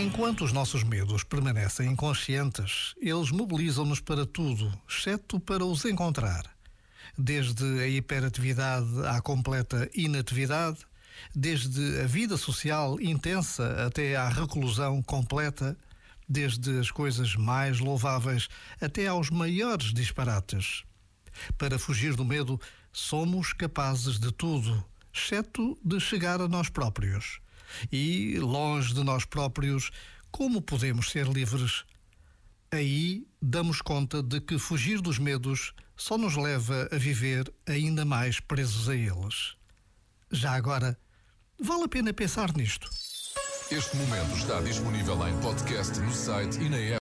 Enquanto os nossos medos permanecem inconscientes, eles mobilizam-nos para tudo, exceto para os encontrar. Desde a hiperatividade à completa inatividade, desde a vida social intensa até à reclusão completa, desde as coisas mais louváveis até aos maiores disparates. Para fugir do medo, somos capazes de tudo, exceto de chegar a nós próprios. E, longe de nós próprios, como podemos ser livres? Aí damos conta de que fugir dos medos só nos leva a viver ainda mais presos a eles. Já agora, vale a pena pensar nisto. Este momento está disponível em podcast no site e na app.